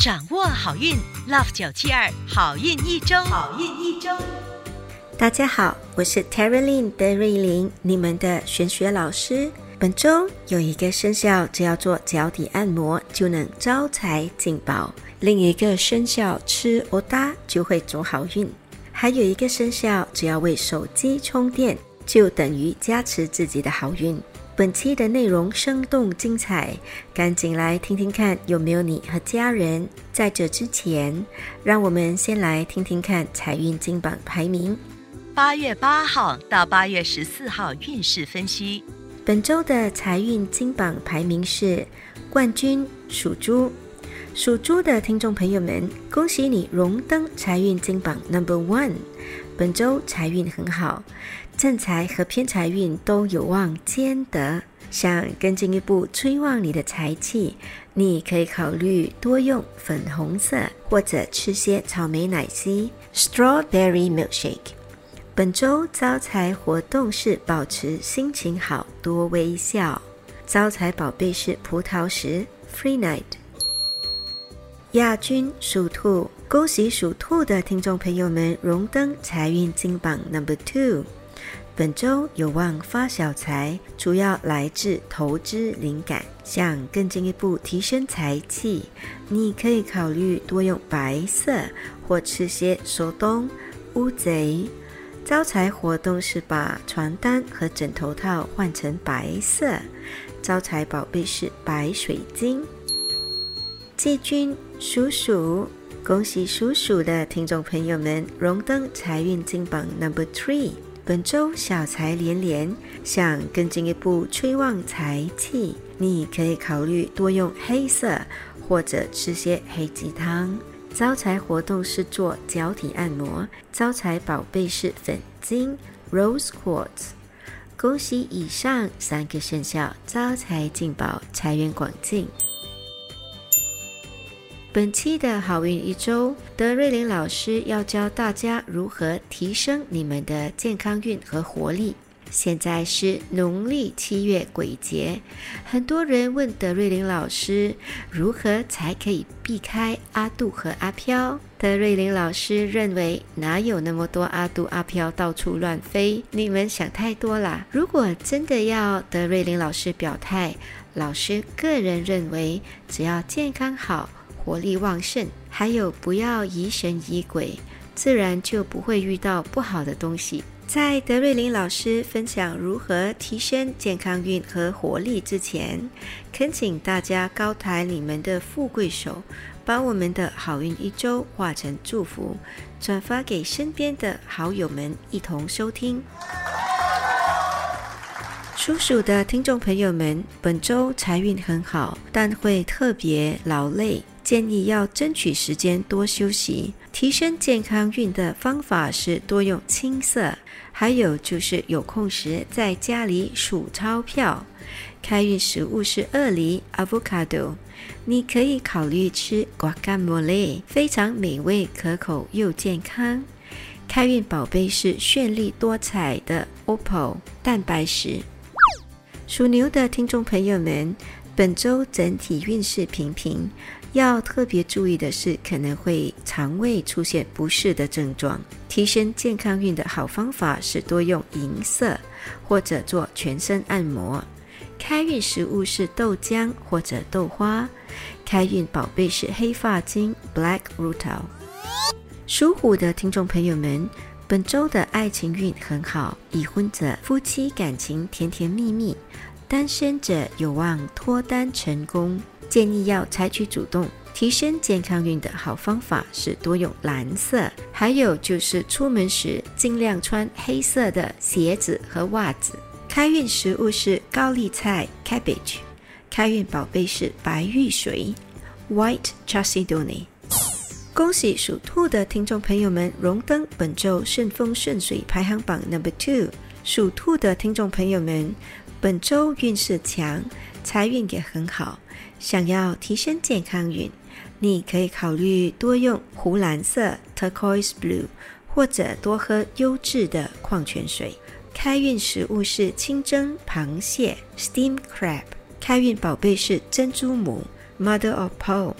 掌握好运，Love 九七二好运一周，好运一周。大家好，我是 Terry Lin 德瑞琳，你们的玄学老师。本周有一个生肖，只要做脚底按摩就能招财进宝；另一个生肖吃欧搭就会走好运；还有一个生肖，只要为手机充电就等于加持自己的好运。本期的内容生动精彩，赶紧来听听看有没有你和家人。在这之前，让我们先来听听看财运金榜排名。八月八号到八月十四号运势分析，本周的财运金榜排名是冠军属猪，属猪的听众朋友们，恭喜你荣登财运金榜 Number One。本周财运很好，正财和偏财运都有望兼得。想更进一步催旺你的财气，你可以考虑多用粉红色，或者吃些草莓奶昔 （Strawberry Milkshake）。本周招财活动是保持心情好，多微笑。招财宝贝是葡萄石 （Free Night）。亚军属兔，恭喜属兔的听众朋友们荣登财运金榜 Number Two。本周有望发小财，主要来自投资灵感。想更进一步提升财气，你可以考虑多用白色，或吃些手动乌贼。招财活动是把床单和枕头套换成白色。招财宝贝是白水晶。季军鼠鼠，恭喜鼠鼠的听众朋友们荣登财运金榜 Number Three。本周小财连连，想更进一步催旺财气，你可以考虑多用黑色，或者吃些黑鸡汤。招财活动是做脚底按摩，招财宝贝是粉晶 （Rose Quartz）。恭喜以上三个生肖招财进宝，财源广进。本期的好运一周，德瑞林老师要教大家如何提升你们的健康运和活力。现在是农历七月鬼节，很多人问德瑞林老师如何才可以避开阿杜和阿飘。德瑞林老师认为，哪有那么多阿杜阿飘到处乱飞？你们想太多啦！如果真的要德瑞林老师表态，老师个人认为，只要健康好、活力旺盛，还有不要疑神疑鬼，自然就不会遇到不好的东西。在德瑞琳老师分享如何提升健康运和活力之前，恳请大家高抬你们的富贵手，把我们的好运一周化成祝福，转发给身边的好友们一同收听。属鼠的听众朋友们，本周财运很好，但会特别劳累。建议要争取时间多休息，提升健康运的方法是多用青色，还有就是有空时在家里数钞票。开运食物是鳄梨 （avocado），你可以考虑吃 guacamole，非常美味可口又健康。开运宝贝是绚丽多彩的 opal 蛋白石。属牛的听众朋友们，本周整体运势平平。要特别注意的是，可能会肠胃出现不适的症状。提升健康运的好方法是多用银色，或者做全身按摩。开运食物是豆浆或者豆花。开运宝贝是黑发晶 （Black r u t a l。属虎的听众朋友们，本周的爱情运很好，已婚者夫妻感情甜甜蜜蜜，单身者有望脱单成功。建议要采取主动提升健康运的好方法是多用蓝色，还有就是出门时尽量穿黑色的鞋子和袜子。开运食物是高丽菜 （cabbage）。开运宝贝是白玉髓 （White Chalcedony）。恭喜属兔的听众朋友们荣登本周顺风顺水排行榜 Number Two。属兔的听众朋友们，本周运势强，财运也很好。想要提升健康运，你可以考虑多用湖蓝色 （Turquoise Blue） 或者多喝优质的矿泉水。开运食物是清蒸螃蟹 （Steam Crab）。开运宝贝是珍珠母 （Mother of Pearl）。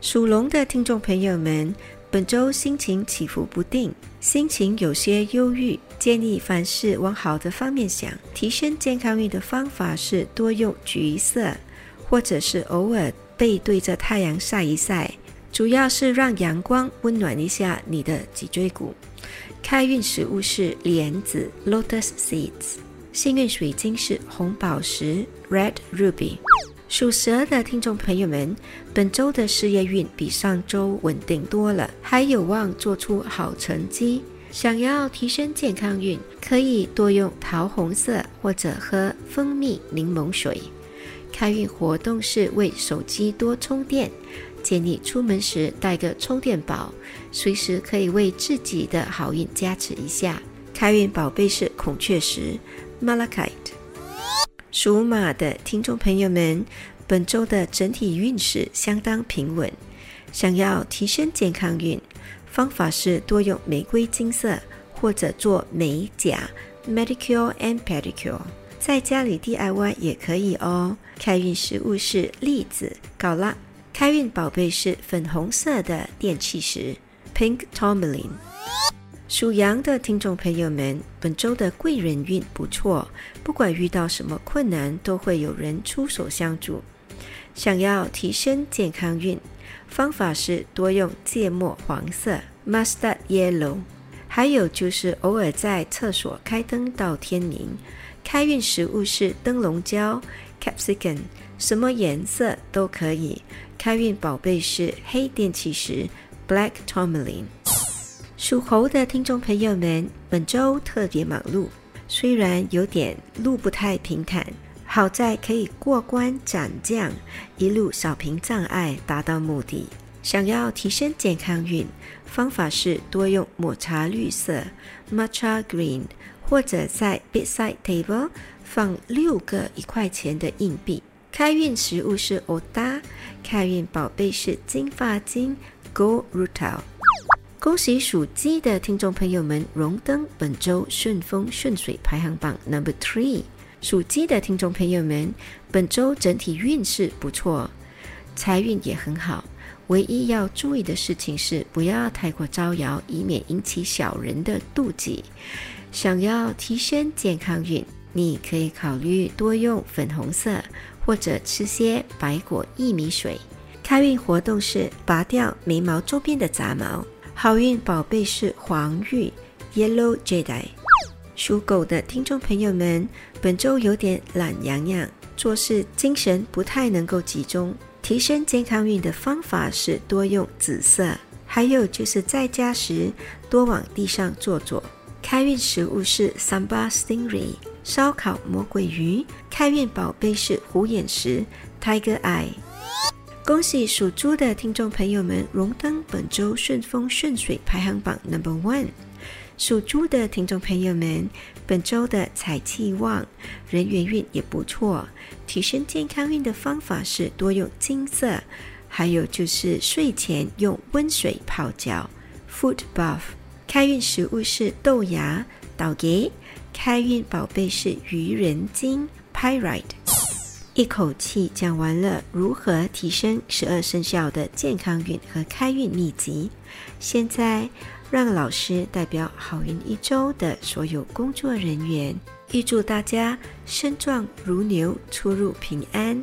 属龙的听众朋友们，本周心情起伏不定，心情有些忧郁，建议凡事往好的方面想。提升健康运的方法是多用橘色，或者是偶尔背对着太阳晒一晒，主要是让阳光温暖一下你的脊椎骨。开运食物是莲子 （Lotus Seeds），幸运水晶是红宝石 （Red Ruby）。属蛇的听众朋友们，本周的事业运比上周稳定多了，还有望做出好成绩。想要提升健康运，可以多用桃红色或者喝蜂蜜柠檬水。开运活动是为手机多充电，建议出门时带个充电宝，随时可以为自己的好运加持一下。开运宝贝是孔雀石 （Malachite）。属马的听众朋友们，本周的整体运势相当平稳。想要提升健康运，方法是多用玫瑰金色或者做美甲 （Manicure and Pedicure）。在家里 DIY 也可以哦。开运食物是栗子搞啦。开运宝贝是粉红色的电气石 （Pink Tourmaline）。属羊的听众朋友们，本周的贵人运不错，不管遇到什么困难，都会有人出手相助。想要提升健康运，方法是多用芥末黄色 （Mustard Yellow），还有就是偶尔在厕所开灯到天明。开运食物是灯笼椒 （Capsicum），什么颜色都可以。开运宝贝是黑电气石 （Black Tourmaline）。属猴的听众朋友们，本周特别忙碌，虽然有点路不太平坦，好在可以过关斩将，一路扫平障碍，达到目的。想要提升健康运，方法是多用抹茶绿色 （Matcha Green），或者在 bedside table 放六个一块钱的硬币。开运食物是欧达，开运宝贝是金发金 （Gold Rutil）。恭喜属鸡的听众朋友们荣登本周顺风顺水排行榜 number three。属鸡的听众朋友们，本周整体运势不错，财运也很好。唯一要注意的事情是，不要太过招摇，以免引起小人的妒忌。想要提升健康运，你可以考虑多用粉红色，或者吃些白果薏米水。开运活动是拔掉眉毛周边的杂毛。好运宝贝是黄玉 （Yellow Jade）。属狗的听众朋友们，本周有点懒洋洋，做事精神不太能够集中。提升健康运的方法是多用紫色，还有就是在家时多往地上坐坐。开运食物是 Samba Stingray（ 烧烤魔鬼鱼）。开运宝贝是虎眼石 （Tiger Eye）。恭喜属猪的听众朋友们荣登本周顺风顺水排行榜 number one。属猪的听众朋友们，本周的财气旺，人缘运也不错。提升健康运的方法是多用金色，还有就是睡前用温水泡脚 （foot bath）。开运食物是豆芽、倒给。开运宝贝是愚人金 （pyrite）。一口气讲完了如何提升十二生肖的健康运和开运秘籍，现在让老师代表好运一周的所有工作人员，预祝大家身壮如牛，出入平安。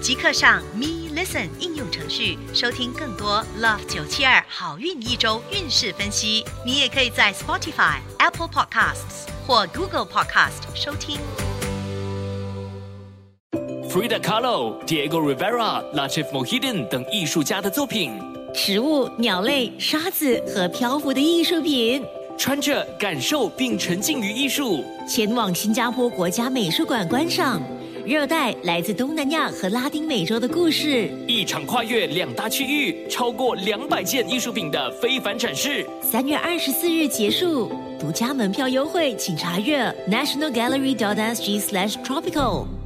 即刻上 Me。Listen 应用程序收听更多 Love 九七二好运一周运势分析。你也可以在 Spotify、Apple Podcasts 或 Google Podcast 收听。Frida Kahlo、Diego Rivera、Latif Mohidin 等艺术家的作品，植物、鸟类、沙子和漂浮的艺术品。穿着感受并沉浸于艺术。前往新加坡国家美术馆观赏热带来自东南亚和拉丁美洲的故事。一场跨越两大区域、超过两百件艺术品的非凡展示。三月二十四日结束，独家门票优惠，请查阅 nationalgallery.sg/tropical。